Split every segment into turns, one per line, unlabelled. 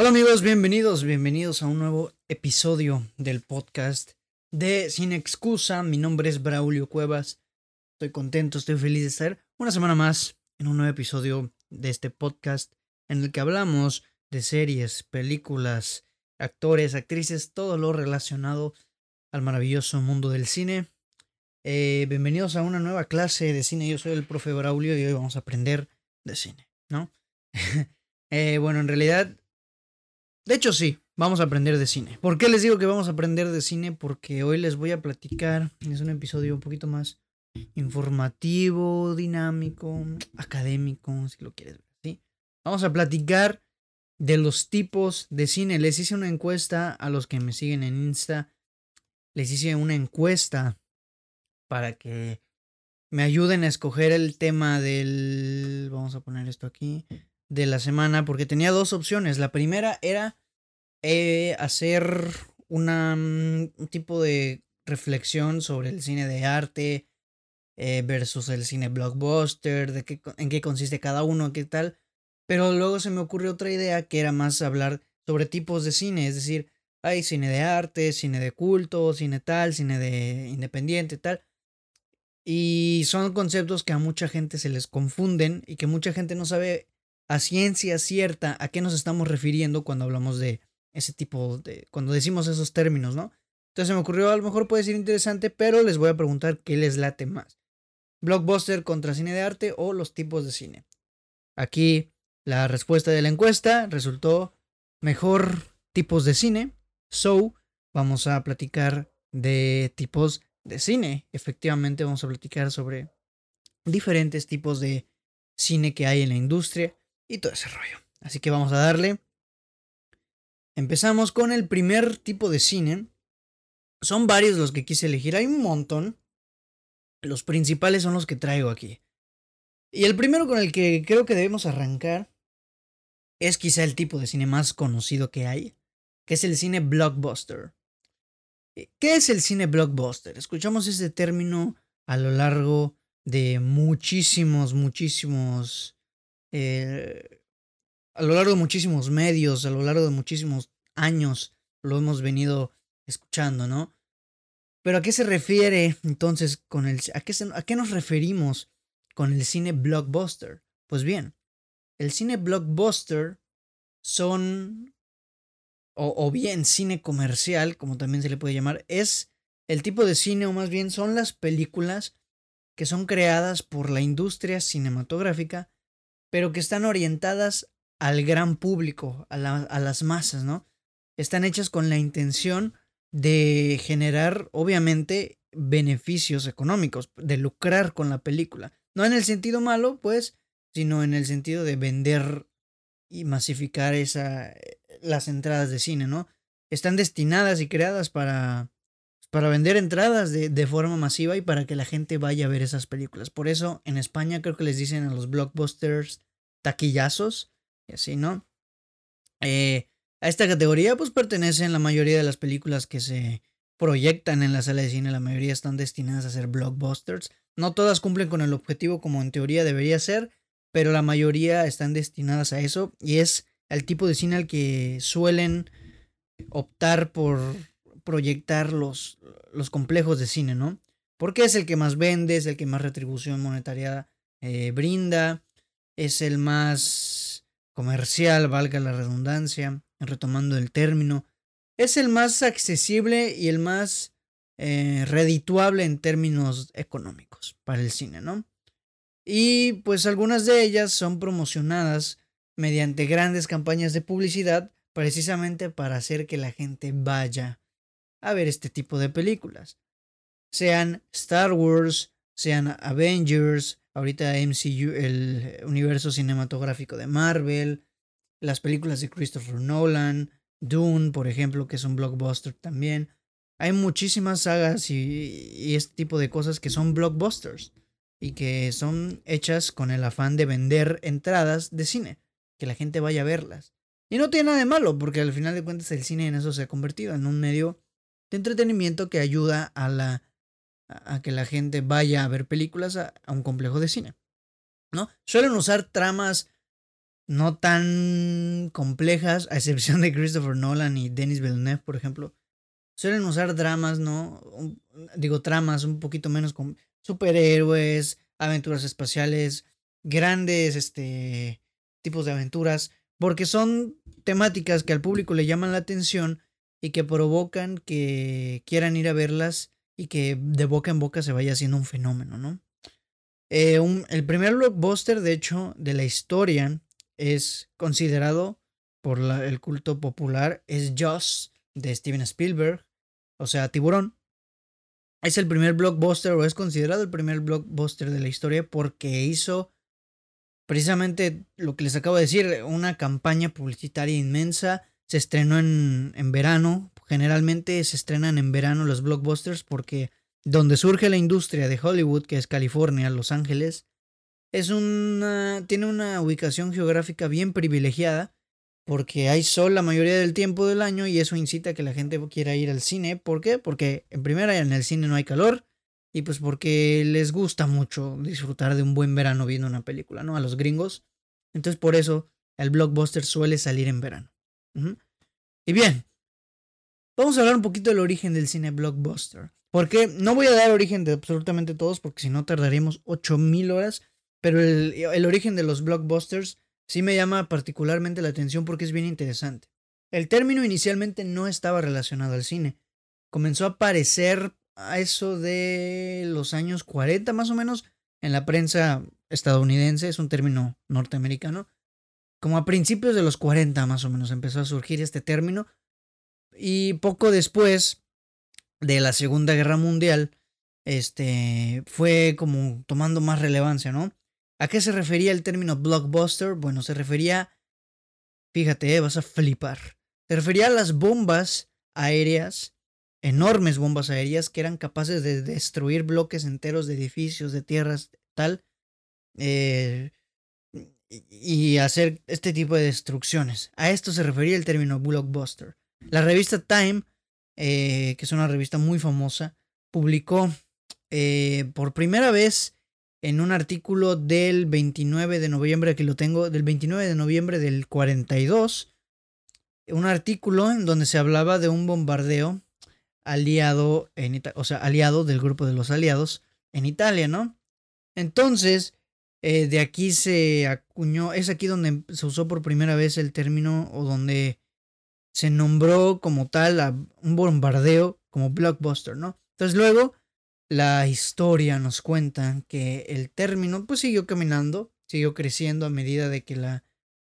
Hola amigos, bienvenidos, bienvenidos a un nuevo episodio del podcast de Sin Excusa. Mi nombre es Braulio Cuevas. Estoy contento, estoy feliz de estar una semana más en un nuevo episodio de este podcast en el que hablamos de series, películas, actores, actrices, todo lo relacionado al maravilloso mundo del cine. Eh, bienvenidos a una nueva clase de cine. Yo soy el profe Braulio y hoy vamos a aprender de cine, ¿no? Eh, bueno, en realidad de hecho, sí, vamos a aprender de cine. ¿Por qué les digo que vamos a aprender de cine? Porque hoy les voy a platicar, es un episodio un poquito más informativo, dinámico, académico, si lo quieres ver así. Vamos a platicar de los tipos de cine. Les hice una encuesta a los que me siguen en Insta. Les hice una encuesta para que me ayuden a escoger el tema del... Vamos a poner esto aquí de la semana porque tenía dos opciones. La primera era eh, hacer una, mm, un tipo de reflexión sobre el cine de arte eh, versus el cine blockbuster, de qué, en qué consiste cada uno, qué tal. Pero luego se me ocurrió otra idea que era más hablar sobre tipos de cine, es decir, hay cine de arte, cine de culto, cine tal, cine de independiente, tal. Y son conceptos que a mucha gente se les confunden y que mucha gente no sabe a ciencia cierta a qué nos estamos refiriendo cuando hablamos de ese tipo de, cuando decimos esos términos, ¿no? Entonces se me ocurrió, a lo mejor puede ser interesante, pero les voy a preguntar qué les late más. Blockbuster contra cine de arte o los tipos de cine. Aquí la respuesta de la encuesta resultó mejor tipos de cine. So, vamos a platicar de tipos de cine. Efectivamente, vamos a platicar sobre diferentes tipos de cine que hay en la industria y todo ese rollo. Así que vamos a darle. Empezamos con el primer tipo de cine. Son varios los que quise elegir, hay un montón. Los principales son los que traigo aquí. Y el primero con el que creo que debemos arrancar es quizá el tipo de cine más conocido que hay, que es el cine blockbuster. ¿Qué es el cine blockbuster? Escuchamos ese término a lo largo de muchísimos, muchísimos eh, a lo largo de muchísimos medios, a lo largo de muchísimos años, lo hemos venido escuchando, ¿no? Pero ¿a qué se refiere entonces con el... ¿A qué, a qué nos referimos con el cine blockbuster? Pues bien, el cine blockbuster son... O, o bien cine comercial, como también se le puede llamar, es el tipo de cine, o más bien son las películas que son creadas por la industria cinematográfica pero que están orientadas al gran público, a, las masas, ¿no? Están hechas con la intención de generar, obviamente, beneficios económicos, de lucrar con la película. No en el sentido malo, pues, sino en el sentido de vender y masificar esa, las entradas de cine, ¿no? Están destinadas y creadas para, para vender entradas de, de, forma masiva y para que la gente vaya a ver esas películas. Por eso en España creo que les dicen a los blockbusters taquillazos y así, ¿no? Eh, a esta categoría pues pertenecen la mayoría de las películas que se proyectan en la sala de cine, la mayoría están destinadas a ser blockbusters. No todas cumplen con el objetivo como en teoría debería ser, pero la mayoría están destinadas a eso y es el tipo de cine al que suelen optar por proyectar los, los complejos de cine, ¿no? Porque es el que más vende, es el que más retribución monetaria eh, brinda, es el más comercial, valga la redundancia, retomando el término, es el más accesible y el más eh, redituable en términos económicos para el cine, ¿no? Y pues algunas de ellas son promocionadas mediante grandes campañas de publicidad precisamente para hacer que la gente vaya a ver este tipo de películas. Sean Star Wars, sean Avengers, ahorita MCU, el universo cinematográfico de Marvel, las películas de Christopher Nolan, Dune, por ejemplo, que es un blockbuster también. Hay muchísimas sagas y, este tipo de cosas que son blockbusters y que son hechas con el afán de vender entradas de cine, que la gente vaya a verlas. Y no tiene nada de malo, porque al final de cuentas el cine en eso se ha convertido en un medio de entretenimiento que ayuda a la a que la gente vaya a ver películas a, un complejo de cine. ¿No? Suelen usar tramas no tan complejas, a excepción de Christopher Nolan y Denis Villeneuve, por ejemplo. Suelen usar dramas, ¿no? digo, tramas un poquito menos con superhéroes, aventuras espaciales, grandes este, tipos de aventuras, porque son temáticas que al público le llaman la atención y que provocan que quieran ir a verlas y que de boca en boca se vaya haciendo un fenómeno, ¿no? Eh, el primer blockbuster, de hecho, de la historia es considerado por el culto popular, es Joss de Steven Spielberg, o sea, Tiburón. Es el primer blockbuster o es considerado el primer blockbuster de la historia porque hizo precisamente lo que les acabo de decir, una campaña publicitaria inmensa. Se estrenó en, en verano. Generalmente se estrenan en verano los blockbusters porque donde surge la industria de Hollywood, que es California, Los Ángeles, es una, tiene una ubicación geográfica bien privilegiada porque hay sol la mayoría del tiempo del año y eso incita a que la gente quiera ir al cine. ¿Por qué? Porque en primera en el cine no hay calor y pues porque les gusta mucho disfrutar de un buen verano viendo una película, ¿no? A los gringos. Entonces por eso el blockbuster suele salir en verano. Y bien, vamos a hablar un poquito del origen del cine blockbuster. Porque no voy a dar origen de absolutamente todos porque si no tardaríamos 8000 horas. Pero el, el origen de los blockbusters sí me llama particularmente la atención porque es bien interesante. El término inicialmente no estaba relacionado al cine. Comenzó a aparecer a eso de los años 40 más o menos en la prensa estadounidense, es un término norteamericano. Como a principios de los 40 más o menos empezó a surgir este término. Y poco después de la Segunda Guerra Mundial, este fue como tomando más relevancia, ¿no? ¿A qué se refería el término blockbuster? Bueno, se refería, fíjate, eh, vas a flipar. Se refería a las bombas aéreas enormes bombas aéreas que eran capaces de destruir bloques enteros de edificios, de tierras, tal, eh, y hacer este tipo de destrucciones. A esto se refería el término blockbuster. La revista Time, eh, que es una revista muy famosa, publicó eh, por primera vez en un artículo del 29 de noviembre, aquí lo tengo, del 29 de noviembre del 42, un artículo en donde se hablaba de un bombardeo aliado, en o sea, aliado del grupo de los aliados en Italia, ¿no? Entonces, eh, de aquí se acuñó, es aquí donde se usó por primera vez el término o donde se nombró como tal a un bombardeo como blockbuster, ¿no? Entonces luego la historia nos cuenta que el término pues siguió caminando, siguió creciendo a medida de que la,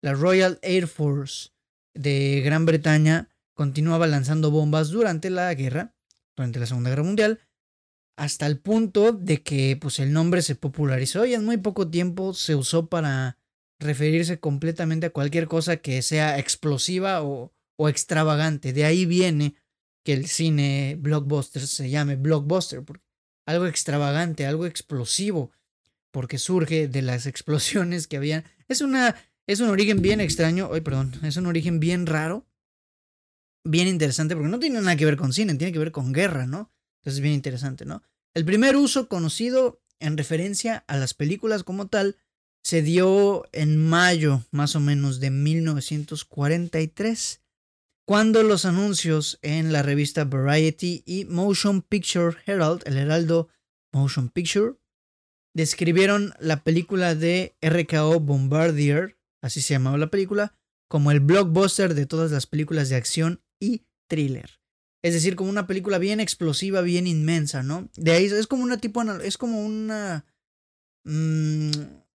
la Royal Air Force de Gran Bretaña continuaba lanzando bombas durante la guerra, durante la Segunda Guerra Mundial, hasta el punto de que pues, el nombre se popularizó y en muy poco tiempo se usó para referirse completamente a cualquier cosa que sea explosiva o, o extravagante. De ahí viene que el cine blockbuster se llame blockbuster, porque algo extravagante, algo explosivo, porque surge de las explosiones que habían. Es una es un origen bien extraño, ay, perdón, es un origen bien raro bien interesante porque no tiene nada que ver con cine, tiene que ver con guerra, ¿no? Entonces es bien interesante, ¿no? El primer uso conocido en referencia a las películas como tal se dio en mayo más o menos de 1943, cuando los anuncios en la revista Variety y Motion Picture Herald, el Heraldo Motion Picture, describieron la película de RKO Bombardier, así se llamaba la película, como el blockbuster de todas las películas de acción y thriller. Es decir, como una película bien explosiva, bien inmensa, ¿no? De ahí es como una tipo, es como una, mmm,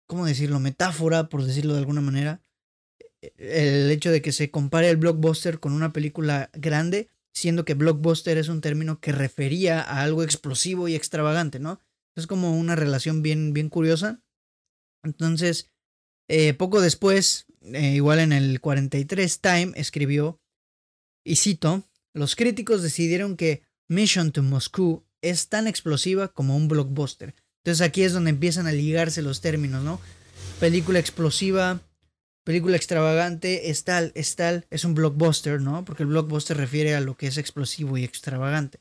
¿cómo decirlo? Metáfora, por decirlo de alguna manera. El hecho de que se compare el blockbuster con una película grande, siendo que blockbuster es un término que refería a algo explosivo y extravagante, ¿no? Es como una relación bien, bien curiosa. Entonces, eh, poco después, eh, igual en el 43, Time escribió y cito, los críticos decidieron que Mission to Moscow es tan explosiva como un blockbuster. Entonces aquí es donde empiezan a ligarse los términos, ¿no? Película explosiva, película extravagante, es tal, es tal, es un blockbuster, ¿no? Porque el blockbuster refiere a lo que es explosivo y extravagante.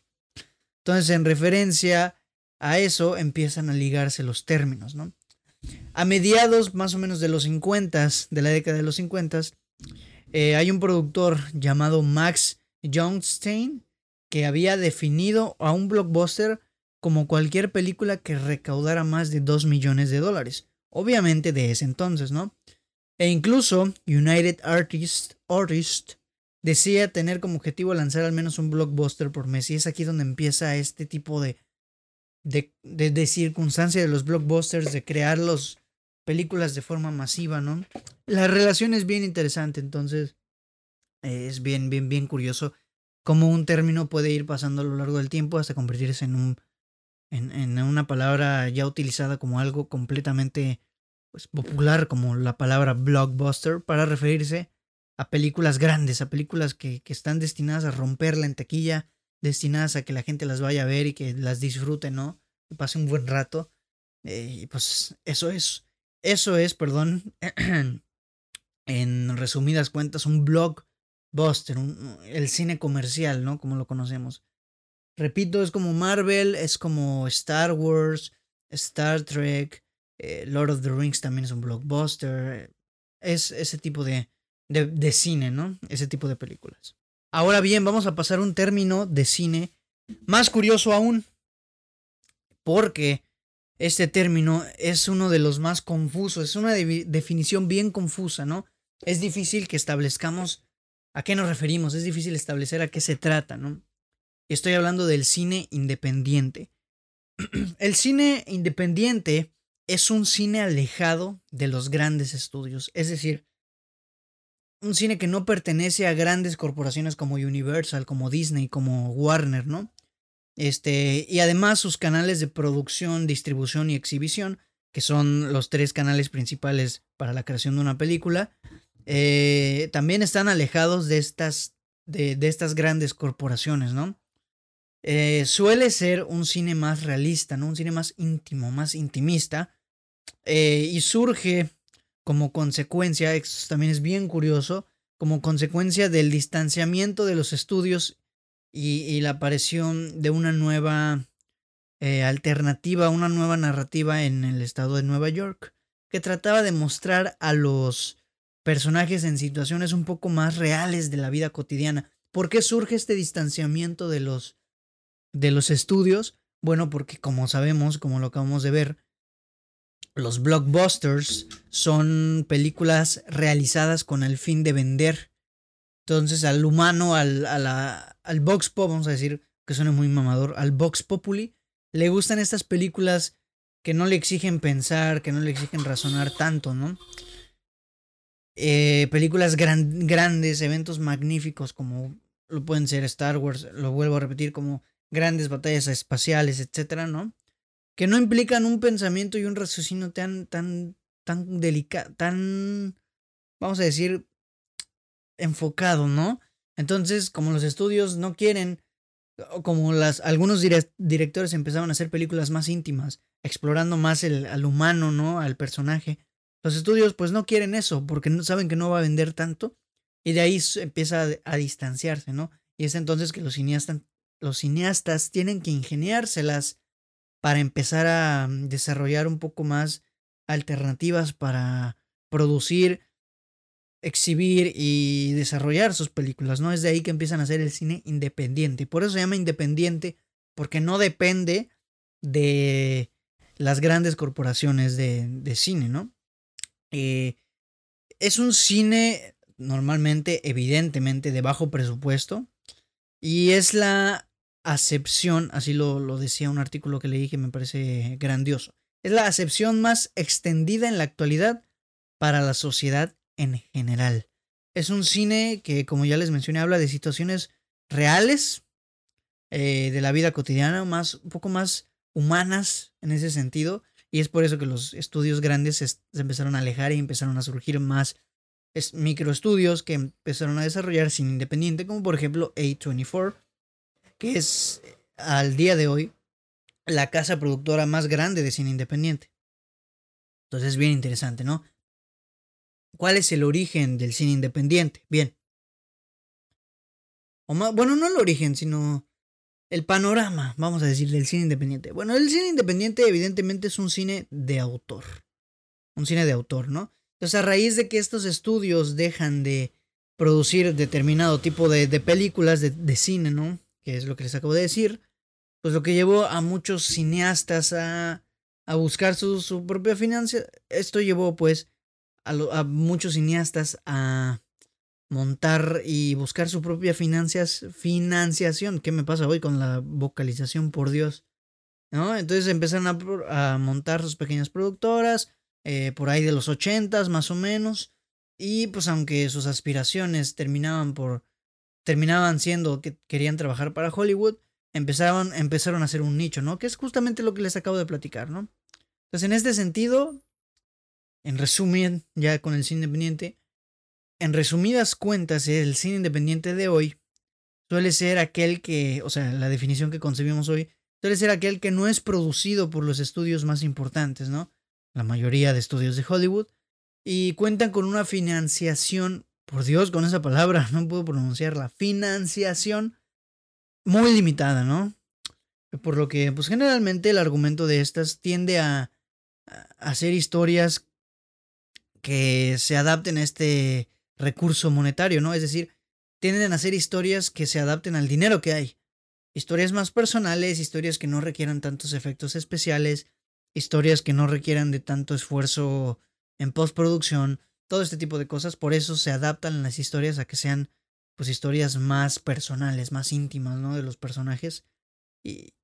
Entonces, en referencia a eso, empiezan a ligarse los términos, ¿no? A mediados más o menos de los 50, de la década de los 50, eh, hay un productor llamado Max Johnstein que había definido a un blockbuster como cualquier película que recaudara más de 2 millones de dólares. Obviamente de ese entonces, ¿no? E incluso United Artists Artist decía tener como objetivo lanzar al menos un blockbuster por mes. Y es aquí donde empieza este tipo de, de, de, circunstancia de los blockbusters, de crear las películas de forma masiva, ¿no? La relación es bien interesante, entonces es bien, bien, bien curioso cómo un término puede ir pasando a lo largo del tiempo hasta convertirse en un en, en una palabra ya utilizada como algo completamente pues, popular como la palabra blockbuster para referirse a películas grandes, a películas que, que están destinadas a romperla en taquilla, destinadas a que la gente las vaya a ver y que las disfrute, ¿no? Que pase un buen rato. Eh, y pues eso es, eso es, perdón, en resumidas cuentas, un blockbuster, el cine comercial, ¿no? Como lo conocemos. Repito, es como Marvel, es como Star Wars, Star Trek, eh, Lord of the Rings también es un blockbuster. Es ese tipo de, de, de, cine, ¿no? Ese tipo de películas. Ahora bien, vamos a pasar a un término de cine más curioso aún. Porque este término es uno de los más confusos. Es una de definición bien confusa, ¿no? Es difícil que establezcamos a qué nos referimos. Es difícil establecer a qué se trata, ¿no? Estoy hablando del cine independiente. El cine independiente es un cine alejado de los grandes estudios, es decir, un cine que no pertenece a grandes corporaciones como Universal, como Disney, como Warner, ¿no? Este, y además sus canales de producción, distribución y exhibición, que son los tres canales principales para la creación de una película, eh, también están alejados de estas, de, de estas grandes corporaciones, ¿no? Eh, suele ser un cine más realista, ¿no? Un cine más íntimo, más intimista. Eh, y surge como consecuencia, esto también es bien curioso, como consecuencia del distanciamiento de los estudios y, la aparición de una nueva alternativa, una nueva narrativa en el estado de Nueva York, que trataba de mostrar a los personajes en situaciones un poco más reales de la vida cotidiana. ¿Por qué surge este distanciamiento de los de los estudios? Bueno, porque como sabemos, como lo acabamos de ver, los blockbusters son películas realizadas con el fin de vender. Entonces al humano, al, a la, al box pop, vamos a decir que suena muy mamador, al box populi, le gustan estas películas que no le exigen pensar, que no le exigen razonar tanto, ¿no? Eh, películas grandes, eventos magníficos como lo pueden ser Star Wars, lo vuelvo a repetir, como grandes batallas espaciales, etcétera, ¿no? Que no implican un pensamiento y un raciocinio tan, tan, tan delicado, tan, vamos a decir, enfocado, ¿no? Entonces, como los estudios no quieren, como las, algunos directores empezaron a hacer películas más íntimas, explorando más el, al humano, ¿no? Al personaje. Los estudios pues no quieren eso porque no saben que no va a vender tanto y de ahí empieza a, a distanciarse, ¿no? Y es entonces que los cineastas, los cineastas tienen que ingeniárselas para empezar a mm, desarrollar un poco más alternativas para producir, exhibir y desarrollar sus películas, ¿no? Es de ahí que empiezan a hacer el cine independiente. Por eso se llama independiente, porque no depende de las grandes corporaciones de, de cine, ¿no? Eh, es un cine normalmente, evidentemente, de bajo presupuesto. Y es la acepción, así lo, lo decía un artículo que leí que me parece grandioso. Es la acepción más extendida en la actualidad para la sociedad en general. Es un cine que, como ya les mencioné, habla de situaciones reales eh, de la vida cotidiana, más, un poco más humanas en ese sentido. Y es por eso que los estudios grandes se, empezaron a alejar y empezaron a surgir más microestudios que empezaron a desarrollar sin independiente, como por ejemplo A24, que es al día de hoy la casa productora más grande de cine independiente. Entonces es bien interesante, ¿no? ¿Cuál es el origen del cine independiente? Bien. O más, bueno, no el origen, sino el panorama, vamos a decir, del cine independiente. Bueno, el cine independiente evidentemente es un cine de autor. un cine de autor, ¿no? Entonces a raíz de que estos estudios dejan de producir determinado tipo de, películas de, cine, ¿no? Que es lo que les acabo de decir, pues lo que llevó a muchos cineastas a, a buscar su, su propia financia, esto llevó pues a, a muchos cineastas a montar y buscar su propia financias, financiación. ¿Qué me pasa hoy con la vocalización, por Dios? ¿No? Entonces empezaron a, montar sus pequeñas productoras, eh, por ahí de los ochentas más o menos. Y pues aunque sus aspiraciones terminaban por. terminaban siendo que querían trabajar para Hollywood, empezaron, empezaron a hacer un nicho, ¿no? Que es justamente lo que les acabo de platicar, ¿no? Entonces, en este sentido, en resumen, ya con el cine independiente, en resumidas cuentas, el cine independiente de hoy suele ser aquel que, o sea, la definición que concebimos hoy, suele ser aquel que no es producido por los estudios más importantes, ¿no? La mayoría de estudios de Hollywood, y cuentan con una financiación, por Dios, con esa palabra, no puedo pronunciarla, financiación muy limitada, ¿no? Por lo que, pues generalmente el argumento de estas tiende a, a hacer historias que se adapten a este recurso monetario, ¿no? Es decir, tienden a hacer historias que se adapten al dinero que hay. Historias más personales, historias que no requieran tantos efectos especiales, historias que no requieran de tanto esfuerzo en postproducción, todo este tipo de cosas. Por eso se adaptan las historias a que sean, pues, historias más personales, más íntimas, ¿no? De los personajes. Y,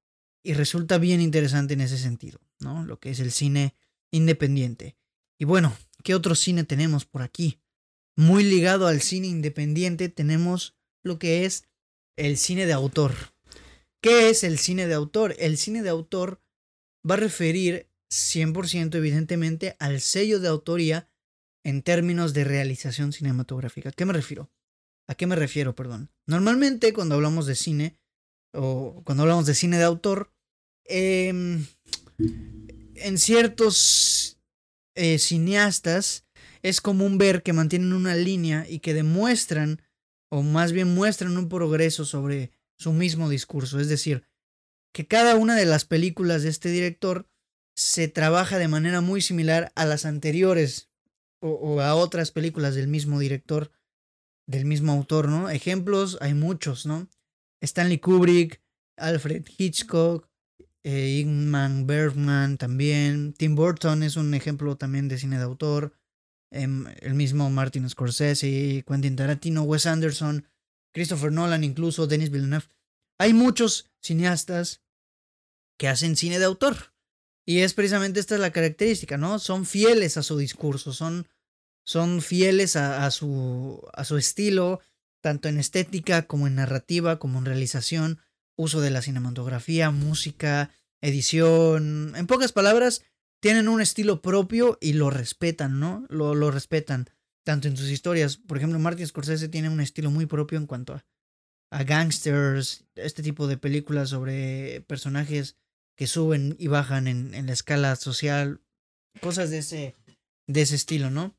y resulta bien interesante en ese sentido, ¿no? Lo que es el cine independiente. Y bueno, ¿qué otro cine tenemos por aquí? Muy ligado al cine independiente, tenemos lo que es el cine de autor. ¿Qué es el cine de autor? El cine de autor va a referir 100% evidentemente al sello de autoría en términos de realización cinematográfica. ¿A qué me refiero? ¿A qué me refiero, perdón? Normalmente cuando hablamos de cine o cuando hablamos de cine de autor, em, en ciertos eh, cineastas es común ver que mantienen una línea y que demuestran, o más bien muestran un progreso sobre su mismo discurso. Es decir, que cada una de las películas de este director se trabaja de manera muy similar a las anteriores o, a otras películas del mismo director, del mismo autor, ¿no? Ejemplos hay muchos, ¿no? Stanley Kubrick, Alfred Hitchcock, eh, Ingmar Bergman también, Tim Burton es un ejemplo también de cine de autor, el mismo Martin Scorsese, Quentin Tarantino, Wes Anderson, Christopher Nolan, incluso Denis Villeneuve. Hay muchos cineastas que hacen cine de autor. Y es precisamente esta es la característica, ¿no? Son fieles a su discurso, son, son fieles a, su, a su estilo, tanto en estética como en narrativa, como en realización, uso de la cinematografía, música, edición. En pocas palabras, tienen un estilo propio y lo respetan, ¿no? Lo, respetan tanto en sus historias. Por ejemplo, Martin Scorsese tiene un estilo muy propio en cuanto a, a gangsters, este tipo de películas sobre personajes que suben y bajan en, en la escala social, cosas de ese, de ese estilo, ¿no?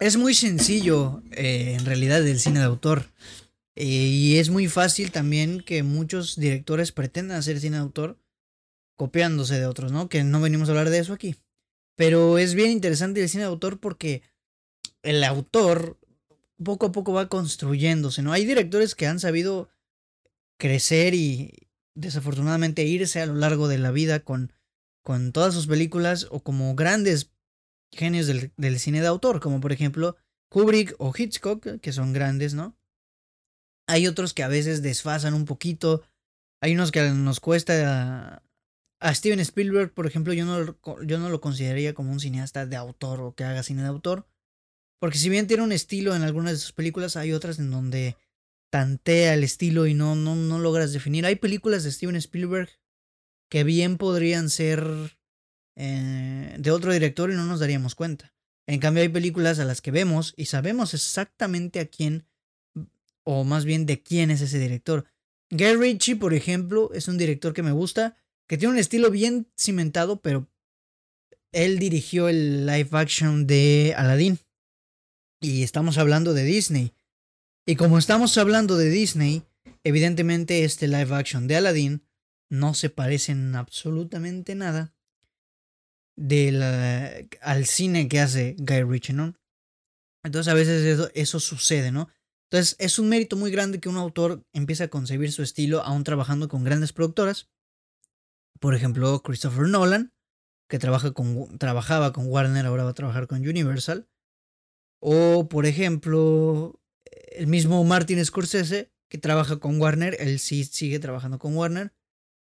Es muy sencillo, eh, en realidad, el cine de autor. Eh, y es muy fácil también que muchos directores pretendan hacer cine de autor copiándose de otros, ¿no? Que no venimos a hablar de eso aquí. Pero es bien interesante el cine de autor porque el autor poco a poco va construyéndose, ¿no? Hay directores que han sabido crecer y desafortunadamente irse a lo largo de la vida con, con todas sus películas o como grandes genios del, del cine de autor, como por ejemplo Kubrick o Hitchcock, que son grandes, ¿no? Hay otros que a veces desfasan un poquito, hay unos que nos cuesta a Steven Spielberg, por ejemplo, yo no, yo no lo consideraría como un cineasta de autor o que haga cine de autor. Porque si bien tiene un estilo en algunas de sus películas, hay otras en donde tantea el estilo y no, no, no logras definir. Hay películas de Steven Spielberg que bien podrían ser eh, de otro director y no nos daríamos cuenta. En cambio hay películas a las que vemos y sabemos exactamente a quién, o más bien de quién es ese director. Gary Ritchie, por ejemplo, es un director que me gusta que tiene un estilo bien cimentado, pero él dirigió el live action de Aladdin. Y estamos hablando de Disney. Y como estamos hablando de Disney, evidentemente este live action de Aladdin no se parece en absolutamente nada al cine que hace Guy Ritchie. Entonces a veces eso, eso sucede, ¿no? Entonces es un mérito muy grande que un autor empiece a concebir su estilo aún trabajando con grandes productoras. Por ejemplo, Christopher Nolan, que trabaja con, trabajaba con Warner, ahora va a trabajar con Universal. O, por ejemplo, el mismo Martin Scorsese, que trabaja con Warner, él sí sigue trabajando con Warner.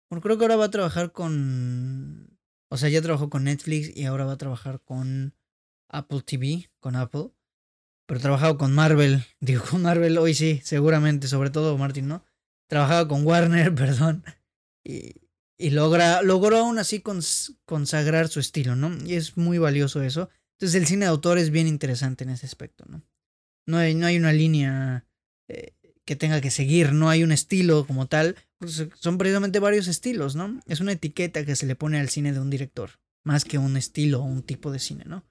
Bueno, creo que ahora va a trabajar con... O sea, ya trabajó con Netflix y ahora va a trabajar con Apple TV, con Apple. Pero trabajado con Marvel, digo con Marvel hoy sí, seguramente, sobre todo Martin, ¿no? Trabajaba con Warner, perdón. Y, y logra, logró aún así consagrar su estilo, ¿no? Y es muy valioso eso. Entonces el cine de autor es bien interesante en ese aspecto, ¿no? No hay, no hay una línea eh, que tenga que seguir, no hay un estilo como tal. Pues son precisamente varios estilos, ¿no? Es una etiqueta que se le pone al cine de un director, más que un estilo o un tipo de cine, ¿no?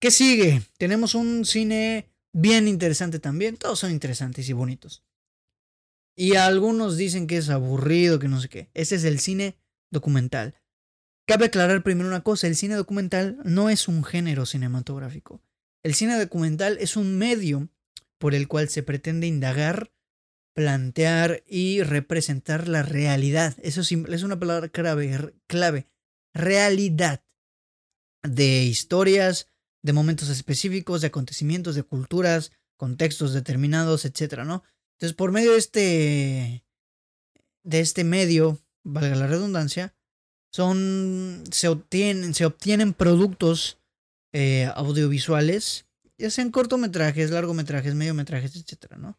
¿Qué sigue? Tenemos un cine bien interesante también. Todos son interesantes y bonitos. Y algunos dicen que es aburrido, que no sé qué. Ese es el cine documental. Cabe aclarar primero una cosa, el cine documental no es un género cinematográfico. El cine documental es un medio por el cual se pretende indagar, plantear y representar la realidad. Eso es una palabra clave, clave. Realidad de historias, de momentos específicos, de acontecimientos, de culturas, contextos determinados, etcétera, ¿no? Entonces, por medio de este, de este medio, valga la redundancia, son, se obtienen, se obtienen productos eh, audiovisuales, ya sean cortometrajes, largometrajes, mediometrajes, etcétera, ¿no?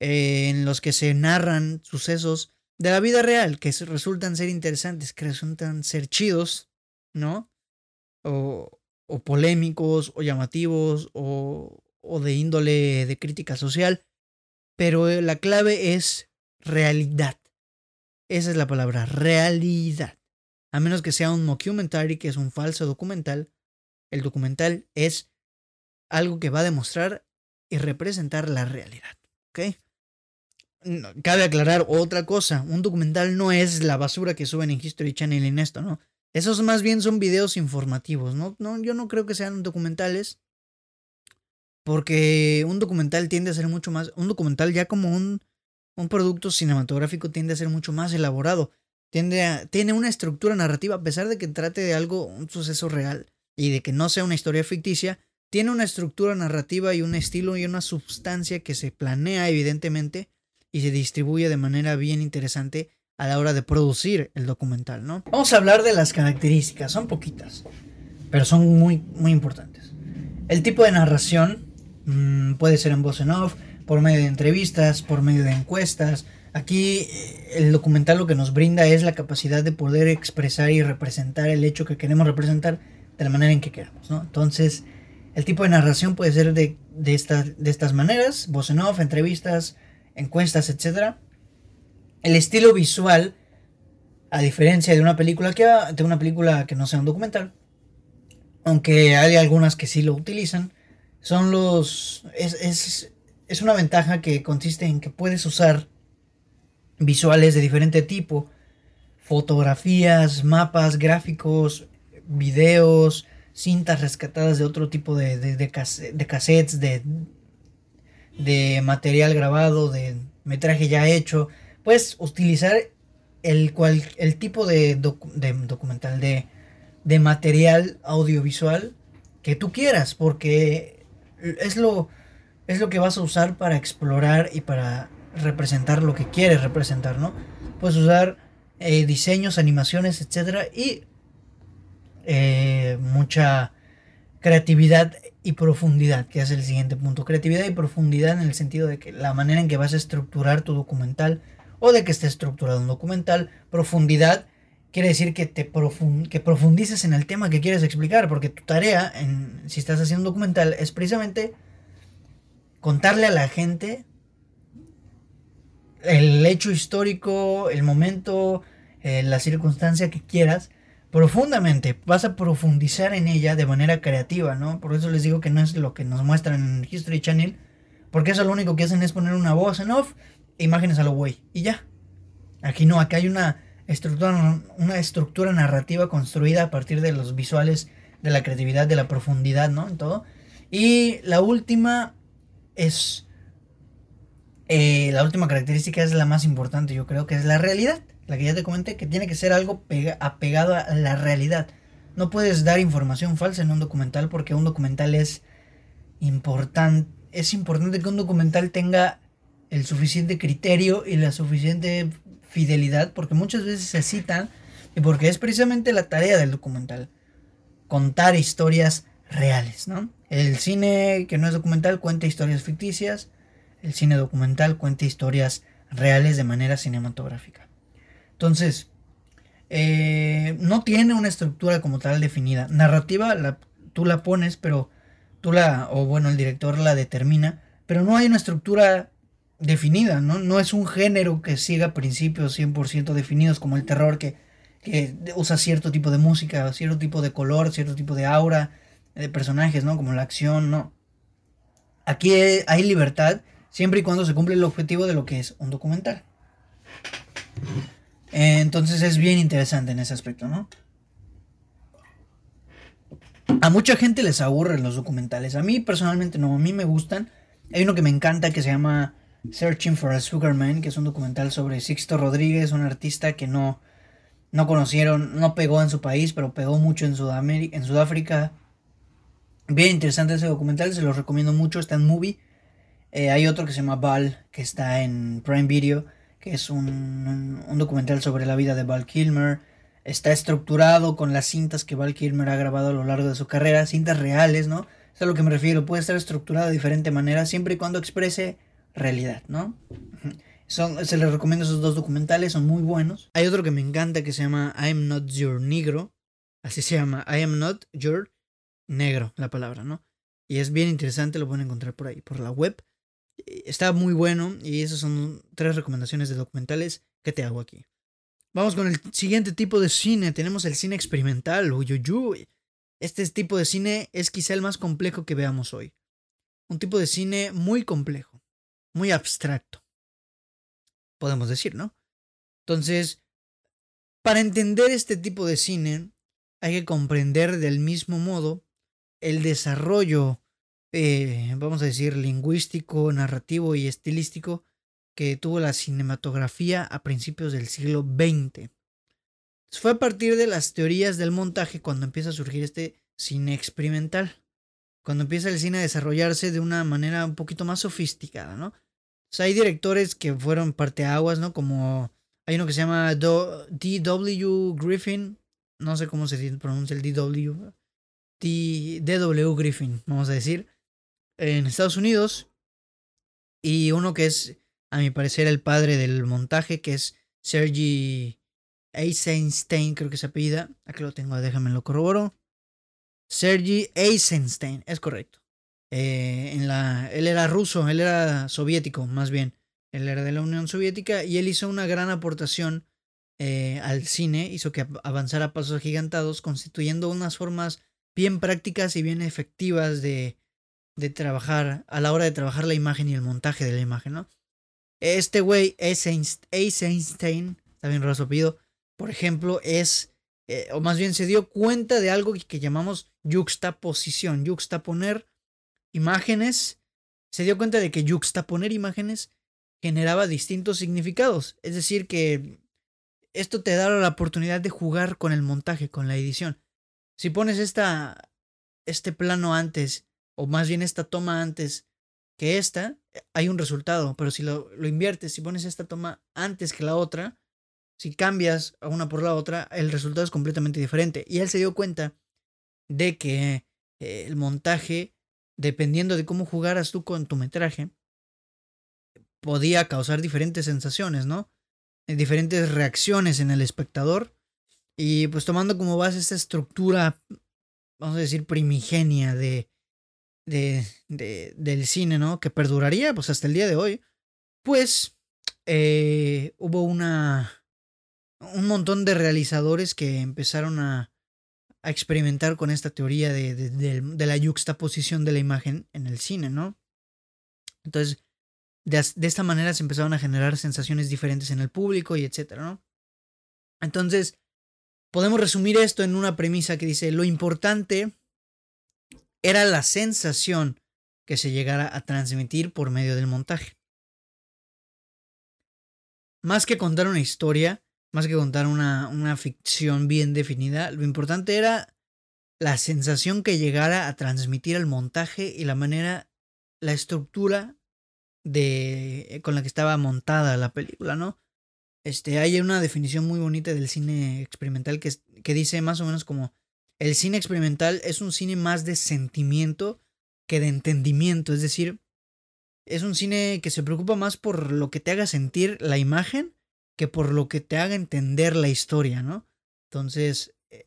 Eh, en los que se narran sucesos de la vida real que resultan ser interesantes, que resultan ser chidos, ¿no? O, o polémicos, o llamativos, o, o de índole de crítica social pero eh, la clave es realidad. Esa es la palabra, realidad. A menos que sea un mockumentary, que es un falso documental, el documental es algo que va a demostrar y representar la realidad. ¿Ok? Cabe aclarar otra cosa, un documental no es la basura que suben en History Channel en esto, ¿no? Esos más bien son videos informativos, ¿no? no yo no creo que sean documentales. Porque un documental tiende a ser mucho más. Un documental ya como un, un producto cinematográfico tiende a ser mucho más elaborado. Tiende a, tiene una estructura narrativa, a pesar de que trate de algo, un suceso real, y de que no sea una historia ficticia, tiene una estructura narrativa y un estilo y una sustancia que se planea evidentemente y se distribuye de manera bien interesante a la hora de producir el documental, ¿no? Vamos a hablar de las características, son poquitas, pero son muy, muy importantes. El tipo de narración, Mm, puede ser en voz en off, por medio de entrevistas, por medio de encuestas. Aquí eh, el documental lo que nos brinda es la capacidad de poder expresar y representar el hecho que queremos representar de la manera en que queramos. ¿no? Entonces, el tipo de narración puede ser de, de, de estas maneras, voz en off, entrevistas, encuestas, etc. El estilo visual, a diferencia de una película que, de una película que no sea un documental, aunque hay algunas que sí lo utilizan, son los... Es, es, una ventaja que consiste en que puedes usar visuales de diferente tipo, fotografías, mapas, gráficos, videos, cintas rescatadas de otro tipo de, de, de, cassettes, de, de material grabado, de metraje ya hecho. Puedes utilizar el, cual, el tipo de, de documental, de, de material audiovisual que tú quieras, porque es lo, es lo que vas a usar para explorar y para representar lo que quieres representar, ¿no? Puedes usar eh, diseños, animaciones, etcétera, y eh, mucha creatividad y profundidad, que es el siguiente punto. Creatividad y profundidad en el sentido de que la manera en que vas a estructurar tu documental o de que esté estructurado un documental, profundidad quiere decir que te que profundices en el tema que quieres explicar, porque tu tarea, en, si estás haciendo un documental, es precisamente contarle a la gente el hecho histórico, el momento, eh, la circunstancia que quieras, profundamente. Vas a profundizar en ella de manera creativa, ¿no? Por eso les digo que no es lo que nos muestran en History Channel, porque eso lo único que hacen es poner una voz en off, e imágenes a lo güey, y ya. Aquí no, aquí hay una estructura, una estructura narrativa construida a partir de los visuales, de la creatividad, de la profundidad, ¿no? En todo. Y la última es... Eh, la última característica es la más importante, yo creo que es la realidad. La que ya te comenté, que tiene que ser algo apegado a la realidad. No puedes dar información falsa en un documental porque un documental es importante. Es importante que un documental tenga el suficiente criterio y la suficiente fidelidad, porque muchas veces se cita y porque es precisamente la tarea del documental, contar historias reales, ¿no? El cine que no es documental cuenta historias ficticias, el cine documental cuenta historias reales de manera cinematográfica. Entonces, eh, no tiene una estructura como tal definida. Narrativa, la, tú la pones, pero tú la, o bueno, el director la determina, pero no hay una estructura definida, ¿no? No es un género que siga principios 100% definidos como el terror que, que, usa cierto tipo de música, cierto tipo de color, cierto tipo de aura de personajes, ¿no? Como la acción, no. Aquí hay libertad siempre y cuando se cumple el objetivo de lo que es un documental. Entonces es bien interesante en ese aspecto, ¿no? A mucha gente les aburren los documentales. A mí personalmente no, a mí me gustan. Hay uno que me encanta que se llama Searching for a Sugar Man, que es un documental sobre Sixto Rodríguez, un artista que no, no conocieron, no pegó en su país, pero pegó mucho en, en Sudáfrica. Bien interesante ese documental, se los recomiendo mucho, está en Movie. Eh, hay otro que se llama Val, que está en Prime Video, que es un, un, documental sobre la vida de Val Kilmer. Está estructurado con las cintas que Val Kilmer ha grabado a lo largo de su carrera, cintas reales, ¿no? Es a lo que me refiero, puede estar estructurado de diferente manera, siempre y cuando exprese realidad, ¿no? Se les recomiendo esos dos documentales, son muy buenos. Hay otro que me encanta que se llama I am not your negro. Así se llama, I am not your negro, la palabra, ¿no? Y es bien interesante, lo pueden encontrar por ahí, por la web. Está muy bueno y esas son tres recomendaciones de documentales que te hago aquí. Vamos con el siguiente tipo de cine. Tenemos el cine experimental. Uy, uy, Este tipo de cine es quizá el más complejo que veamos hoy. Un tipo de cine muy complejo muy abstracto. Podemos decir, ¿no? Entonces, para entender este tipo de cine, hay que comprender del mismo modo el desarrollo, eh, vamos a decir, lingüístico, narrativo y estilístico que tuvo la cinematografía a principios del siglo XX. Fue a partir de las teorías del montaje cuando empieza a surgir este cine experimental cuando empieza el cine a desarrollarse de una manera un poquito más sofisticada, ¿no? O sea, hay directores que fueron parteaguas, ¿no? Como hay uno que se llama D.W. Griffin, no sé cómo se pronuncia el D.W. D.W. Griffin, vamos a decir, en Estados Unidos. Y uno que es, a mi parecer, el padre del montaje, que es Sergi Eisenstein, creo que se apellida. Aquí lo tengo, déjame lo corroboro. Sergi Eisenstein, es correcto. Eh, en la, él era ruso, él era soviético, más bien. Él era de la Unión Soviética y él hizo una gran aportación eh, al cine, hizo que avanzara a pasos agigantados, constituyendo unas formas bien prácticas y bien efectivas de, de trabajar, a la hora de trabajar la imagen y el montaje de la imagen, ¿no? Este güey, Eisenstein, está bien raro por ejemplo, es eh, o más bien se dio cuenta de algo que, llamamos yuxtaposición, yuxtaponer imágenes, se dio cuenta de que yuxtaponer imágenes generaba distintos significados, es decir, que esto te da la oportunidad de jugar con el montaje, con la edición. Si pones esta, este plano antes, o más bien esta toma antes que esta, hay un resultado, pero si lo, lo inviertes, si pones esta toma antes que la otra, si cambias a una por la otra, el resultado es completamente diferente. Y él se dio cuenta de que eh, el montaje, dependiendo de cómo jugaras tú con tu metraje, podía causar diferentes sensaciones, ¿no? Eh, diferentes reacciones en el espectador. Y pues tomando como base esta estructura, vamos a decir, primigenia de, de, de del cine, ¿no? Que perduraría pues hasta el día de hoy. Pues eh, hubo una un montón de realizadores que empezaron a, experimentar con esta teoría de, de, de, la yuxtaposición de la imagen en el cine, ¿no? Entonces, de, de, esta manera se empezaron a generar sensaciones diferentes en el público y etcétera, ¿no? Entonces, podemos resumir esto en una premisa que dice, lo importante era la sensación que se llegara a transmitir por medio del montaje. Más que contar una historia, más que contar una, una ficción bien definida, lo importante era la sensación que llegara a transmitir el montaje y la manera, la estructura de con la que estaba montada la película, ¿no? Este, hay una definición muy bonita del cine experimental que, que dice más o menos como el cine experimental es un cine más de sentimiento que de entendimiento, es decir, es un cine que se preocupa más por lo que te haga sentir la imagen que por lo que te haga entender la historia, ¿no? Entonces, e,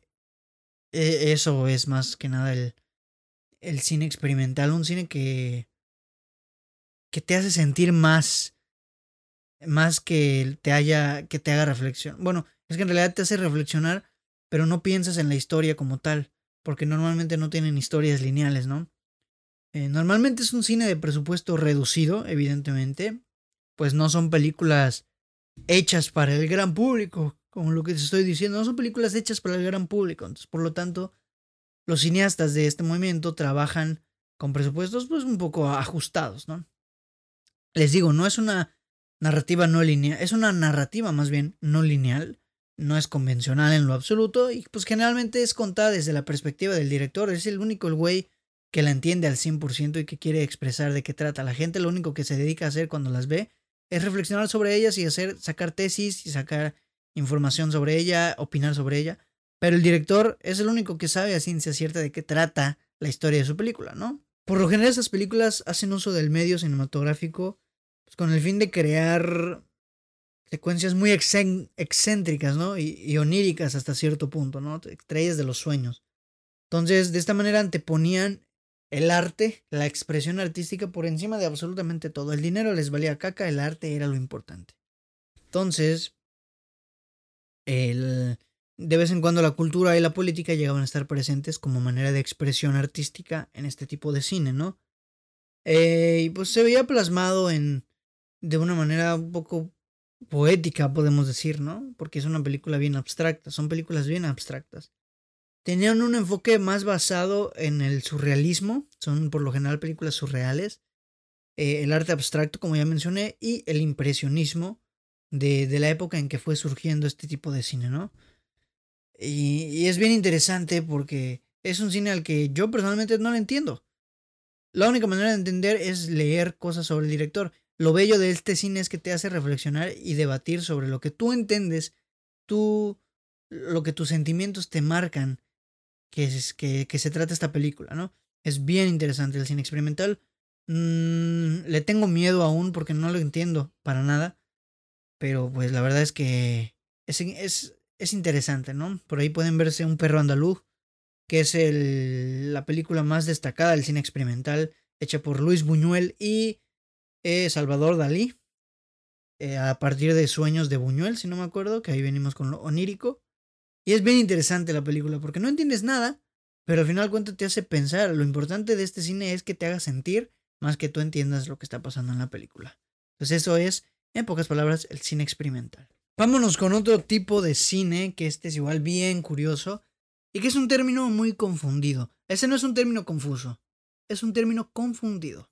e, eso es más que nada el, el cine experimental, un cine que, que te hace sentir más, más que te haya, que te haga reflexión. Bueno, es que en realidad te hace reflexionar, pero no piensas en la historia como tal, porque normalmente no tienen historias lineales, ¿no? Eh, normalmente es un cine de presupuesto reducido, evidentemente, pues no son películas hechas para el gran público, como lo que te estoy diciendo, no son películas hechas para el gran público, entonces por lo tanto los cineastas de este movimiento trabajan con presupuestos pues un poco ajustados, ¿no? Les digo, no es una narrativa no lineal, es una narrativa más bien no lineal, no es convencional en lo absoluto y pues generalmente es contada desde la perspectiva del director, es el único el güey que la entiende al 100% y que quiere expresar de qué trata. La gente lo único que se dedica a hacer cuando las ve es reflexionar sobre ellas y hacer sacar tesis y sacar información sobre ella, opinar sobre ella, pero el director es el único que sabe a ciencia cierta de qué trata la historia de su película, ¿no? Por lo general esas películas hacen uso del medio cinematográfico pues, con el fin de crear secuencias muy excéntricas, ¿no? Y, oníricas hasta cierto punto, ¿no? Extraídas de los sueños. Entonces, de esta manera anteponían el arte, la expresión artística por encima de absolutamente todo. El dinero les valía caca, el arte era lo importante. Entonces, el, de vez en cuando la cultura y la política llegaban a estar presentes como manera de expresión artística en este tipo de cine, ¿no? Eh, y pues se veía plasmado en de una manera un poco poética, podemos decir, ¿no? Porque es una película bien abstracta, son películas bien abstractas. Tenían un enfoque más basado en el surrealismo, son por lo general películas surreales, eh, el arte abstracto, como ya mencioné, y el impresionismo de, de, la época en que fue surgiendo este tipo de cine, ¿no? Y, y, es bien interesante porque es un cine al que yo personalmente no lo entiendo. La única manera de entender es leer cosas sobre el director. Lo bello de este cine es que te hace reflexionar y debatir sobre lo que tú entiendes, tú, lo que tus sentimientos te marcan que, es, que, se trata esta película, ¿no? Es bien interesante el cine experimental. Mm, le tengo miedo aún porque no lo entiendo para nada. Pero pues la verdad es que es, es, es interesante, ¿no? Por ahí pueden verse Un perro andaluz, que es el, la película más destacada del cine experimental, hecha por Luis Buñuel y eh, Salvador Dalí, eh, a partir de Sueños de Buñuel, si no me acuerdo, que ahí venimos con lo onírico. Y es bien interesante la película, porque no entiendes nada, pero al final cuento te hace pensar. Lo importante de este cine es que te haga sentir más que tú entiendas lo que está pasando en la película. Entonces eso es, en pocas palabras, el cine experimental. Vámonos con otro tipo de cine, que este es igual bien curioso, y que es un término muy confundido. Ese no es un término confuso, es un término confundido.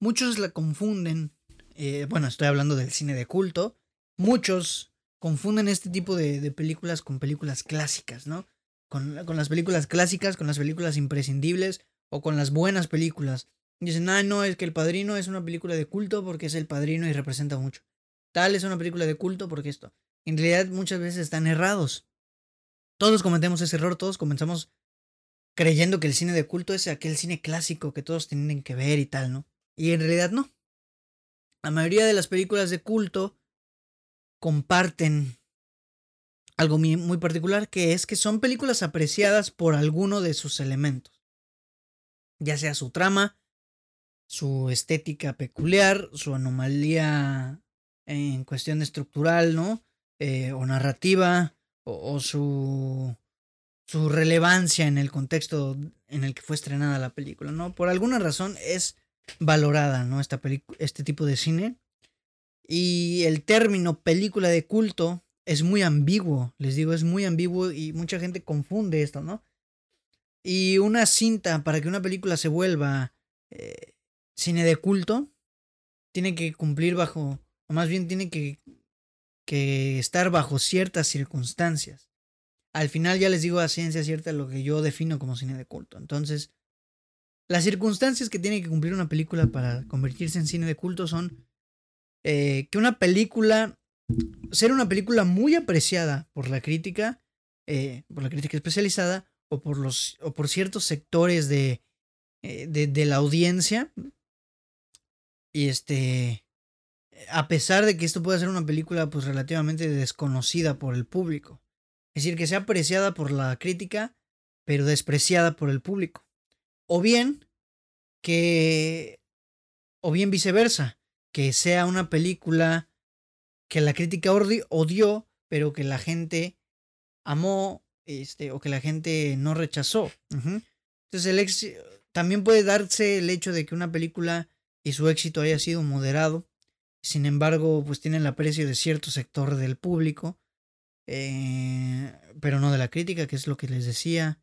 Muchos la confunden, eh, bueno, estoy hablando del cine de culto, muchos confunden este tipo de, películas con películas clásicas, ¿no? Con, con, las películas clásicas, con las películas imprescindibles o con las buenas películas. Dicen, ah, no, es que El Padrino es una película de culto porque es el padrino y representa mucho. Tal es una película de culto porque esto. En realidad muchas veces están errados. Todos cometemos ese error, todos comenzamos creyendo que el cine de culto es aquel cine clásico que todos tienen que ver y tal, ¿no? Y en realidad no. La mayoría de las películas de culto comparten algo muy particular, que es que son películas apreciadas por alguno de sus elementos. Ya sea su trama, su estética peculiar, su anomalía en cuestión estructural, ¿no? Eh, o narrativa, o, su, su relevancia en el contexto en el que fue estrenada la película, ¿no? Por alguna razón es valorada, ¿no? Esta este tipo de cine. Y el término película de culto es muy ambiguo, les digo, es muy ambiguo y mucha gente confunde esto, ¿no? Y una cinta para que una película se vuelva eh, cine de culto, tiene que cumplir bajo, o más bien tiene que, que estar bajo ciertas circunstancias. Al final ya les digo a ciencia cierta lo que yo defino como cine de culto. Entonces, las circunstancias que tiene que cumplir una película para convertirse en cine de culto son eh, que una película, ser una película muy apreciada por la crítica, eh, por la crítica especializada o por, los, o por ciertos sectores de, eh, de, de la audiencia. Y este, a pesar de que esto puede ser una película pues relativamente desconocida por el público. Es decir, que sea apreciada por la crítica, pero despreciada por el público. O bien que... O bien viceversa, que sea una película que la crítica odió, pero que la gente amó, este, o que la gente no rechazó. Entonces el también puede darse el hecho de que una película y su éxito haya sido moderado, sin embargo, pues tiene el aprecio de cierto sector del público, eh, pero no de la crítica, que es lo que les decía.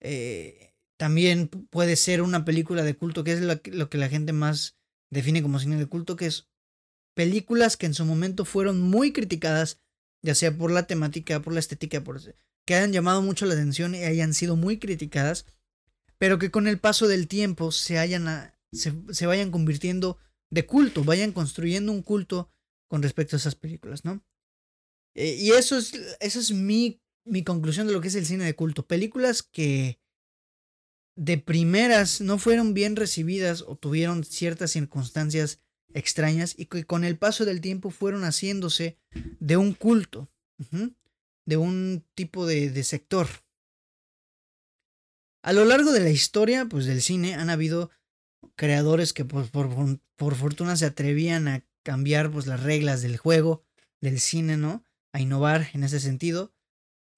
Eh, también puede ser una película de culto, que es lo, lo que la gente más define como cine de culto, que es películas que en su momento fueron muy criticadas, ya sea por la temática, por la estética, por, que hayan llamado mucho la atención y hayan sido muy criticadas, pero que con el paso del tiempo se, hayan se, se, vayan convirtiendo de culto, vayan construyendo un culto con respecto a esas películas, ¿no? Eh, y eso es, eso es mi, mi conclusión de lo que es el cine de culto. Películas que de primeras no fueron bien recibidas o tuvieron ciertas circunstancias extrañas y que con el paso del tiempo fueron haciéndose de un culto, de un tipo de, sector. A lo largo de la historia pues, del cine han habido creadores que pues, por, por, fortuna se atrevían a cambiar pues, las reglas del juego, del cine, ¿no? A innovar en ese sentido.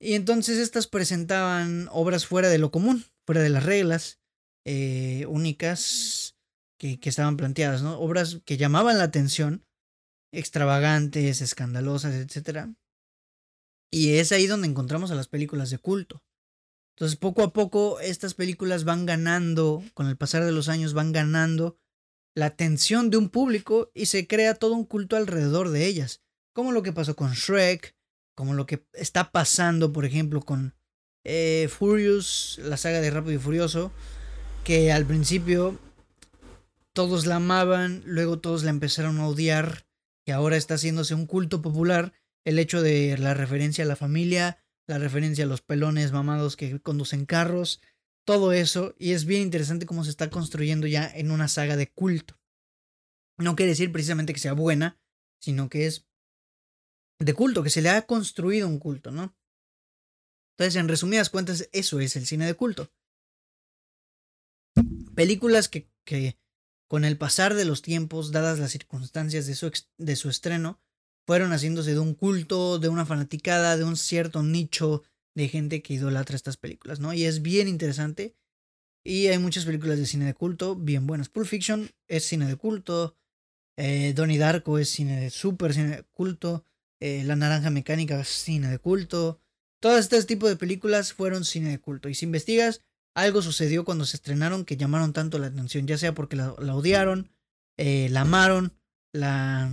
Y entonces estas presentaban obras fuera de lo común, fuera de las reglas, eh, únicas que, que, estaban planteadas, ¿no? Obras que llamaban la atención, extravagantes, escandalosas, etc. Y es ahí donde encontramos a las películas de culto. Entonces, poco a poco, estas películas van ganando, con el pasar de los años, van ganando la atención de un público y se crea todo un culto alrededor de ellas. Como lo que pasó con Shrek, como lo que está pasando, por ejemplo, con eh, Furious, la saga de Rápido y Furioso, que al principio todos la amaban, luego todos la empezaron a odiar, y ahora está haciéndose un culto popular el hecho de la referencia a la familia, la referencia a los pelones mamados que conducen carros, todo eso, y es bien interesante cómo se está construyendo ya en una saga de culto. No quiere decir precisamente que sea buena, sino que es de culto, que se le ha construido un culto, ¿no? Entonces, en resumidas cuentas, eso es el cine de culto. Películas que, con el pasar de los tiempos, dadas las circunstancias de su, de su estreno, fueron haciéndose de un culto, de una fanaticada, de un cierto nicho de gente que idolatra estas películas, ¿no? Y es bien interesante. Y hay muchas películas de cine de culto bien buenas. Pulp Fiction es cine de culto. Eh, Donnie Darko es cine de super cine de culto. Eh, La Naranja Mecánica es cine de culto. Todos este tipo de películas fueron cine de culto. Y si investigas, algo sucedió cuando se estrenaron que llamaron tanto la atención, ya sea porque la, la odiaron, eh, la amaron, la,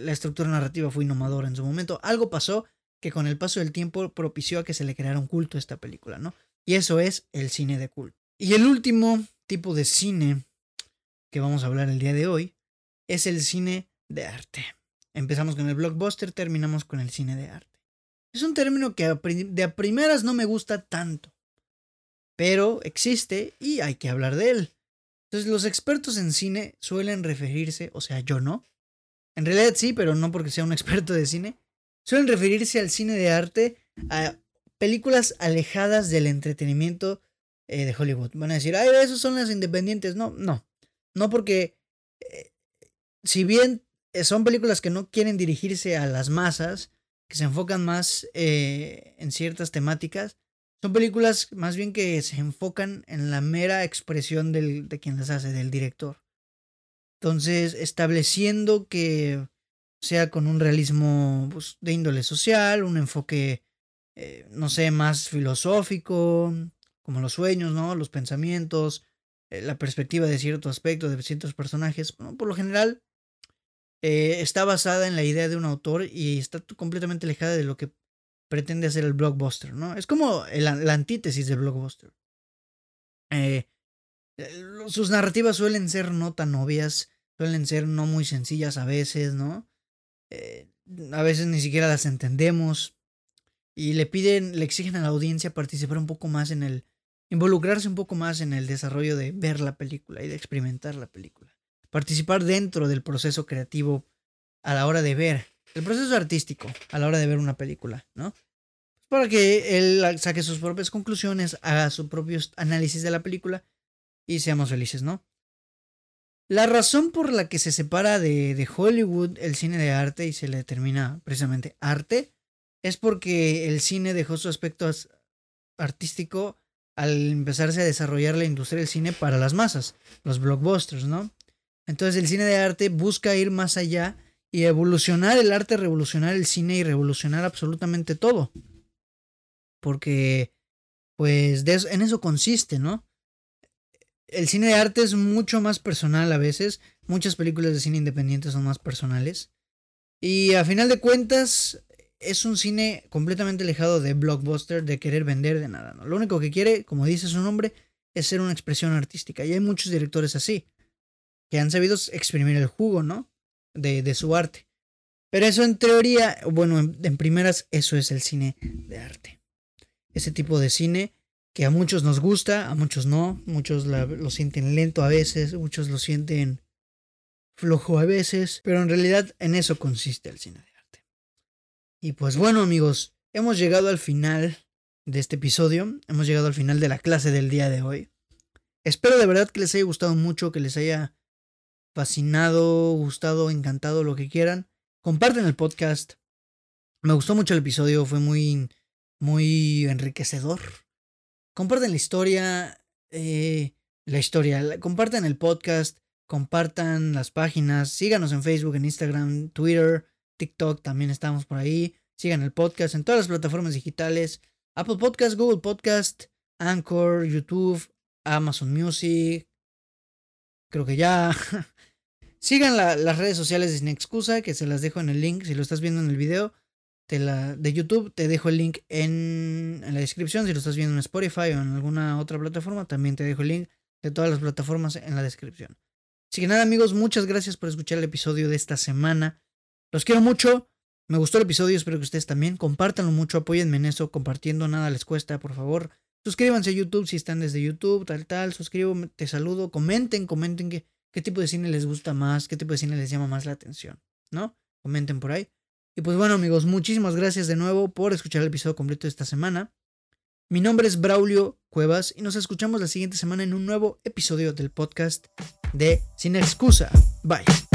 la estructura narrativa fue innovadora en su momento. Algo pasó que con el paso del tiempo propició a que se le creara un culto a esta película, ¿no? Y eso es el cine de culto. Y el último tipo de cine que vamos a hablar el día de hoy es el cine de arte. Empezamos con el blockbuster, terminamos con el cine de arte. Es un término que de a primeras no me gusta tanto, pero existe y hay que hablar de él. Entonces los expertos en cine suelen referirse, o sea, yo no. En realidad sí, pero no porque sea un experto de cine. Suelen referirse al cine de arte a películas alejadas del entretenimiento eh, de Hollywood. Van a decir, ay, esos son las independientes. No, no. No porque, eh, si bien son películas que no quieren dirigirse a las masas, que se enfocan más eh, en ciertas temáticas. Son películas más bien que se enfocan en la mera expresión del, de quien las hace, del director. Entonces, estableciendo que sea con un realismo pues, de índole social, un enfoque, eh, no sé, más filosófico, como los sueños, ¿no? Los pensamientos, eh, la perspectiva de cierto aspecto, de ciertos personajes. por lo general, eh, está basada en la idea de un autor y está completamente alejada de lo que pretende hacer el blockbuster, ¿no? Es como la antítesis del blockbuster. sus narrativas suelen ser no tan obvias, suelen ser no muy sencillas a veces, ¿no? Eh, a veces ni siquiera las entendemos. Y le piden, le exigen a la audiencia participar un poco más en el, involucrarse un poco más en el desarrollo de ver la película y de experimentar la película. Participar dentro del proceso creativo a la hora de ver, el proceso artístico a la hora de ver una película, ¿no? Para que él saque sus propias conclusiones, haga su propio análisis de la película y seamos felices, ¿no? La razón por la que se separa de, Hollywood el cine de arte y se le determina precisamente arte es porque el cine dejó su aspecto artístico al empezarse a desarrollar la industria del cine para las masas, los blockbusters, ¿no? Entonces el cine de arte busca ir más allá y evolucionar el arte, revolucionar el cine y revolucionar absolutamente todo. Porque, pues, en eso consiste, ¿no? el cine de arte es mucho más personal a veces. Muchas películas de cine independiente son más personales. Y a final de cuentas, es un cine completamente alejado de blockbuster, de querer vender, de nada. ¿no? Lo único que quiere, como dice su nombre, es ser una expresión artística. Y hay muchos directores así, que han sabido exprimir el jugo, ¿no? De, de su arte. Pero eso en teoría, bueno, en primeras, eso es el cine de arte. Ese tipo de cine que a muchos nos gusta, a muchos no, muchos lo sienten lento a veces, muchos lo sienten flojo a veces, pero en realidad en eso consiste el cine de arte. Y pues bueno amigos, hemos llegado al final de este episodio, hemos llegado al final de la clase del día de hoy. Espero de verdad que les haya gustado mucho, que les haya fascinado, gustado, encantado, lo que quieran. Comparten el podcast. Me gustó mucho el episodio, fue muy, muy enriquecedor compartan la historia, eh, la historia, compartan el podcast, compartan las páginas, síganos en Facebook, en Instagram, Twitter, TikTok, también estamos por ahí. Sigan el podcast en todas las plataformas digitales, Apple Podcast, Google Podcast, Anchor, YouTube, Amazon Music. Creo que ya. Sigan las redes sociales de Sin Excusa, que se las dejo en el link si lo estás viendo en el video de YouTube. Te dejo el link en, en, la descripción. Si lo estás viendo en Spotify o en alguna otra plataforma, también te dejo el link de todas las plataformas en la descripción. Así que nada, amigos, muchas gracias por escuchar el episodio de esta semana. Los quiero mucho. Me gustó el episodio, espero que ustedes también. Compártanlo mucho, apóyenme en eso, compartiendo, nada les cuesta, por favor. Suscríbanse a YouTube si están desde YouTube, tal, tal. Suscribo, te saludo. Comenten, comenten qué, qué tipo de cine les gusta más, qué tipo de cine les llama más la atención, ¿no? Comenten por ahí. Y pues bueno amigos, muchísimas gracias de nuevo por escuchar el episodio completo de esta semana. Mi nombre es Braulio Cuevas y nos escuchamos la siguiente semana en un nuevo episodio del podcast de Sin Excusa. Bye.